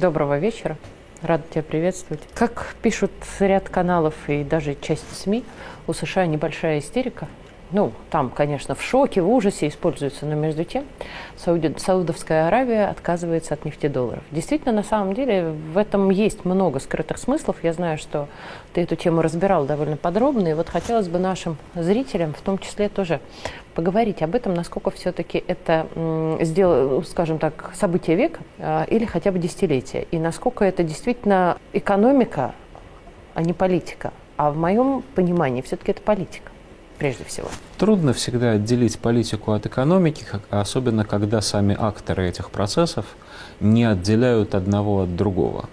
Доброго вечера. Рада тебя приветствовать. Как пишут ряд каналов и даже часть СМИ, у США небольшая истерика ну, там, конечно, в шоке, в ужасе используется, но между тем Сауди, Саудовская Аравия отказывается от нефтедолларов. Действительно, на самом деле, в этом есть много скрытых смыслов. Я знаю, что ты эту тему разбирал довольно подробно, и вот хотелось бы нашим зрителям, в том числе тоже поговорить об этом, насколько все-таки это, сделало, скажем так, событие века а, или хотя бы десятилетия, и насколько это действительно экономика, а не политика. А в моем понимании все-таки это политика прежде всего? Трудно всегда отделить политику от экономики, особенно когда сами акторы этих процессов не отделяют одного от другого.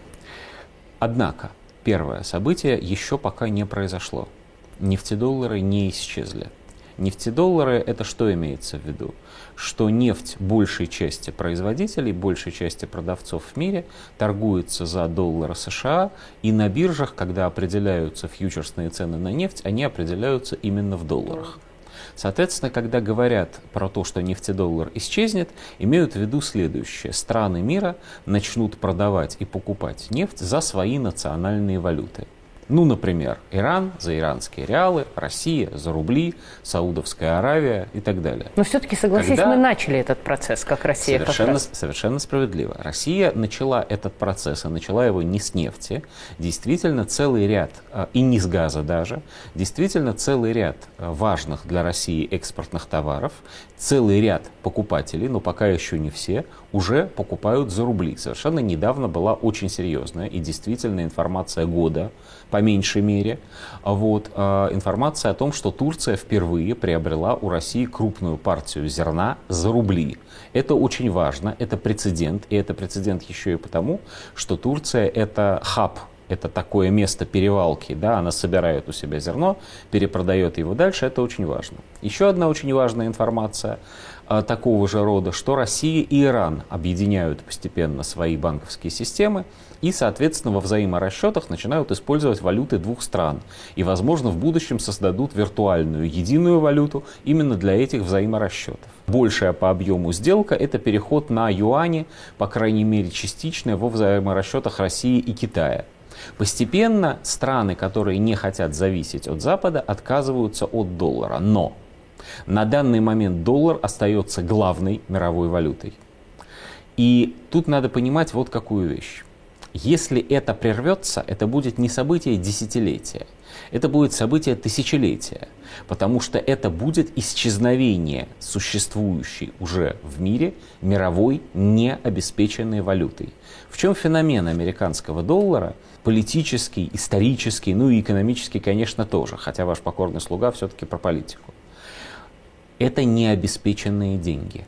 Однако, первое событие еще пока не произошло. Нефтедоллары не исчезли. Нефтедоллары – это что имеется в виду? Что нефть большей части производителей, большей части продавцов в мире торгуется за доллары США, и на биржах, когда определяются фьючерсные цены на нефть, они определяются именно в долларах. Соответственно, когда говорят про то, что нефтедоллар исчезнет, имеют в виду следующее. Страны мира начнут продавать и покупать нефть за свои национальные валюты. Ну, например, Иран за иранские реалы, Россия за рубли, Саудовская Аравия и так далее. Но все-таки, согласись, Когда... мы начали этот процесс, как Россия. Совершенно, как совершенно справедливо. Россия начала этот процесс, и начала его не с нефти. Действительно, целый ряд, а, и не с газа даже, действительно целый ряд а, важных для России экспортных товаров, целый ряд покупателей, но пока еще не все, уже покупают за рубли. Совершенно недавно была очень серьезная и действительно информация года, по меньшей мере, вот, э, информация о том, что Турция впервые приобрела у России крупную партию зерна за рубли. Это очень важно, это прецедент, и это прецедент еще и потому, что Турция это хаб это такое место перевалки, да, она собирает у себя зерно, перепродает его дальше, это очень важно. Еще одна очень важная информация а, такого же рода, что Россия и Иран объединяют постепенно свои банковские системы и, соответственно, во взаиморасчетах начинают использовать валюты двух стран. И, возможно, в будущем создадут виртуальную единую валюту именно для этих взаиморасчетов. Большая по объему сделка – это переход на юани, по крайней мере частичная, во взаиморасчетах России и Китая. Постепенно страны, которые не хотят зависеть от Запада, отказываются от доллара. Но на данный момент доллар остается главной мировой валютой. И тут надо понимать вот какую вещь. Если это прервется, это будет не событие десятилетия, это будет событие тысячелетия, потому что это будет исчезновение существующей уже в мире мировой необеспеченной валютой. В чем феномен американского доллара? Политический, исторический, ну и экономический, конечно, тоже, хотя ваш покорный слуга все-таки про политику. Это необеспеченные деньги.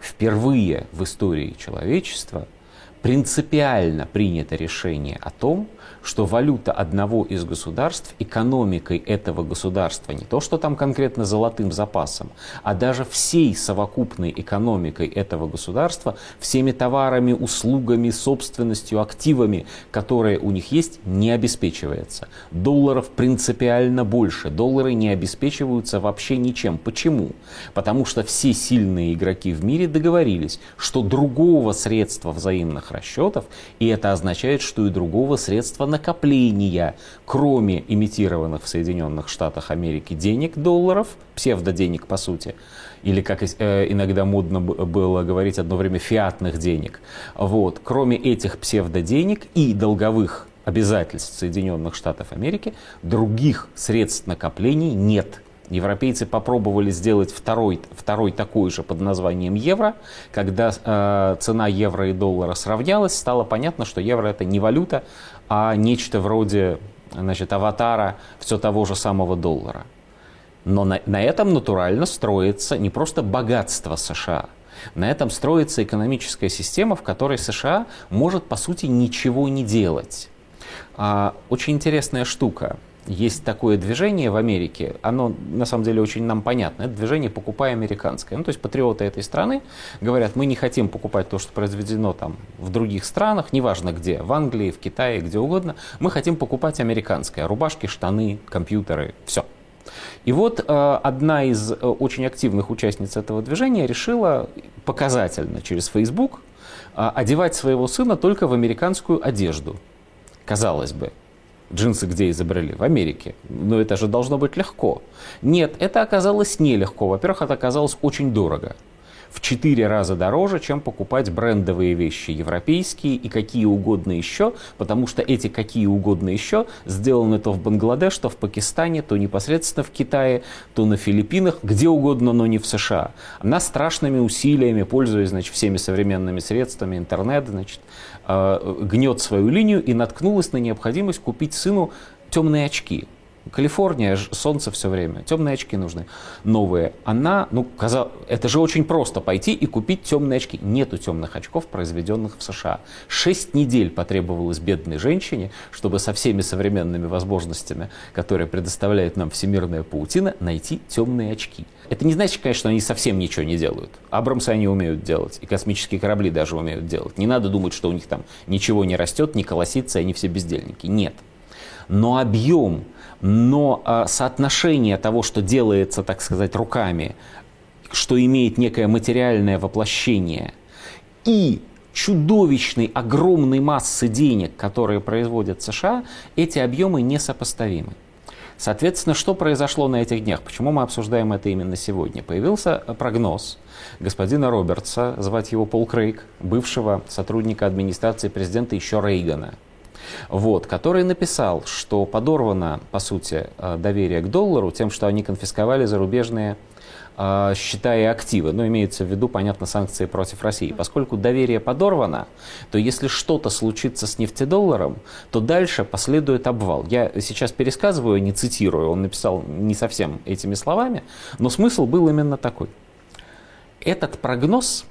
Впервые в истории человечества – принципиально принято решение о том, что валюта одного из государств экономикой этого государства, не то что там конкретно золотым запасом, а даже всей совокупной экономикой этого государства, всеми товарами, услугами, собственностью, активами, которые у них есть, не обеспечивается. Долларов принципиально больше. Доллары не обеспечиваются вообще ничем. Почему? Потому что все сильные игроки в мире договорились, что другого средства взаимных расчетов, и это означает, что и другого средства накопления, кроме имитированных в Соединенных Штатах Америки денег, долларов, псевдоденег по сути, или, как э, иногда модно было говорить одно время, фиатных денег. Вот. Кроме этих псевдоденег и долговых обязательств Соединенных Штатов Америки, других средств накоплений нет. Европейцы попробовали сделать второй, второй такой же под названием евро. Когда э, цена евро и доллара сравнялась, стало понятно, что евро это не валюта, а нечто вроде значит, аватара все того же самого доллара. Но на, на этом натурально строится не просто богатство США, на этом строится экономическая система, в которой США может, по сути, ничего не делать. А, очень интересная штука есть такое движение в Америке, оно на самом деле очень нам понятно, это движение «покупай американское». Ну, то есть патриоты этой страны говорят, мы не хотим покупать то, что произведено там в других странах, неважно где, в Англии, в Китае, где угодно, мы хотим покупать американское, рубашки, штаны, компьютеры, все. И вот э, одна из э, очень активных участниц этого движения решила показательно через Facebook а, одевать своего сына только в американскую одежду. Казалось бы. Джинсы где изобрели? В Америке. Но это же должно быть легко. Нет, это оказалось нелегко. Во-первых, это оказалось очень дорого в 4 раза дороже, чем покупать брендовые вещи европейские и какие угодно еще, потому что эти какие угодно еще сделаны то в Бангладеш, то в Пакистане, то непосредственно в Китае, то на Филиппинах, где угодно, но не в США. Она страшными усилиями, пользуясь значит, всеми современными средствами, интернет, значит, э, гнет свою линию и наткнулась на необходимость купить сыну темные очки. Калифорния, солнце все время, темные очки нужны, новые. Она, ну, казал, это же очень просто пойти и купить темные очки. Нету темных очков, произведенных в США. Шесть недель потребовалось бедной женщине, чтобы со всеми современными возможностями, которые предоставляет нам всемирная паутина, найти темные очки. Это не значит, конечно, что они совсем ничего не делают. Абрамсы они умеют делать, и космические корабли даже умеют делать. Не надо думать, что у них там ничего не растет, не колосится, они все бездельники. Нет. Но объем но э, соотношение того, что делается, так сказать, руками, что имеет некое материальное воплощение, и чудовищной, огромной массы денег, которые производят США, эти объемы несопоставимы. Соответственно, что произошло на этих днях? Почему мы обсуждаем это именно сегодня? Появился прогноз господина Робертса, звать его Пол Крейг, бывшего сотрудника администрации президента еще Рейгана – вот, который написал, что подорвано, по сути, э, доверие к доллару тем, что они конфисковали зарубежные э, счета и активы. Ну, имеется в виду, понятно, санкции против России. Поскольку доверие подорвано, то если что-то случится с нефтедолларом, то дальше последует обвал. Я сейчас пересказываю, не цитирую, он написал не совсем этими словами, но смысл был именно такой. Этот прогноз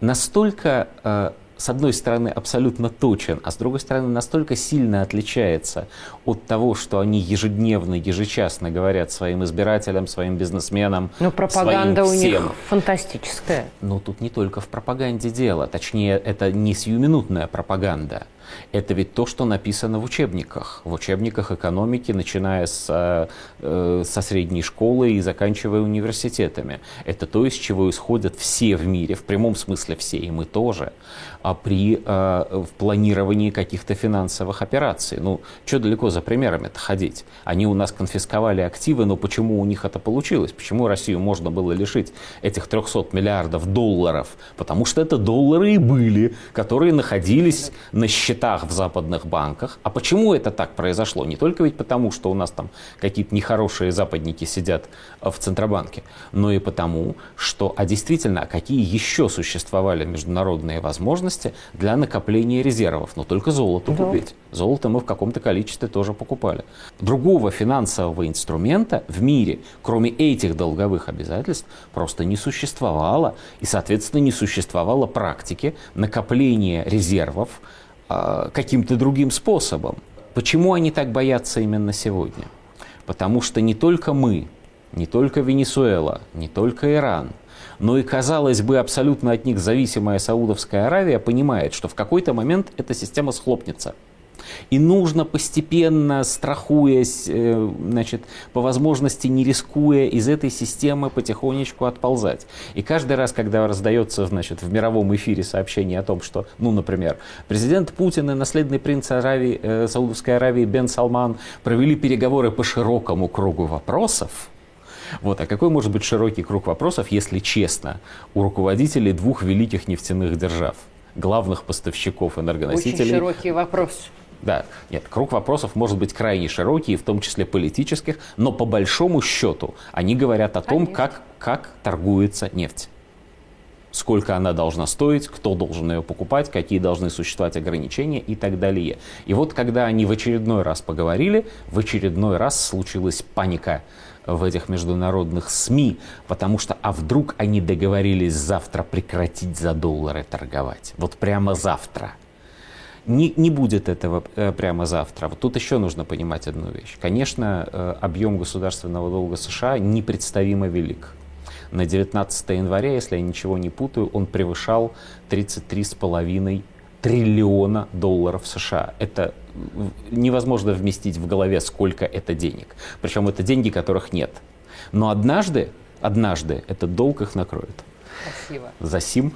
настолько э, с одной стороны, абсолютно точен, а с другой стороны, настолько сильно отличается от того, что они ежедневно, ежечасно говорят своим избирателям, своим бизнесменам, Ну, пропаганда своим всем. у них фантастическая. Но тут не только в пропаганде дело. Точнее, это не сиюминутная пропаганда. Это ведь то, что написано в учебниках. В учебниках экономики, начиная с, э, э, со средней школы и заканчивая университетами. Это то, из чего исходят все в мире, в прямом смысле все, и мы тоже, а при э, в планировании каких-то финансовых операций. Ну, что далеко за примерами-то ходить? Они у нас конфисковали активы, но почему у них это получилось? Почему Россию можно было лишить этих 300 миллиардов долларов? Потому что это доллары и были, которые находились на счетах в западных банках. А почему это так произошло? Не только ведь потому, что у нас там какие-то нехорошие западники сидят э, в Центробанке, но и потому, что, а действительно, а какие еще существовали международные возможности для накопления резервов? Но только золото да. купить. Золото мы в каком-то количестве тоже покупали. Другого финансового инструмента в мире, кроме этих долговых обязательств, просто не существовало. И, соответственно, не существовало практики накопления резервов а, каким-то другим способом. Почему они так боятся именно сегодня? Потому что не только мы, не только Венесуэла, не только Иран, но и, казалось бы, абсолютно от них зависимая Саудовская Аравия понимает, что в какой-то момент эта система схлопнется – и нужно постепенно, страхуясь, э, значит, по возможности не рискуя, из этой системы потихонечку отползать. И каждый раз, когда раздается значит, в мировом эфире сообщение о том, что, ну, например, президент Путин и наследный принц Аравии, э, Саудовской Аравии Бен Салман провели переговоры по широкому кругу вопросов, вот. А какой может быть широкий круг вопросов, если честно, у руководителей двух великих нефтяных держав, главных поставщиков энергоносителей? Очень широкий вопрос. Да, нет, круг вопросов может быть крайне широкий, в том числе политических, но по большому счету они говорят о том, как, как торгуется нефть. Сколько она должна стоить, кто должен ее покупать, какие должны существовать ограничения и так далее. И вот когда они в очередной раз поговорили, в очередной раз случилась паника в этих международных СМИ, потому что а вдруг они договорились завтра прекратить за доллары торговать? Вот прямо завтра – не, не будет этого э, прямо завтра. Вот тут еще нужно понимать одну вещь. Конечно, э, объем государственного долга США непредставимо велик. На 19 января, если я ничего не путаю, он превышал 33,5 триллиона долларов США. Это невозможно вместить в голове, сколько это денег. Причем это деньги, которых нет. Но однажды, однажды этот долг их накроет. Спасибо. За сим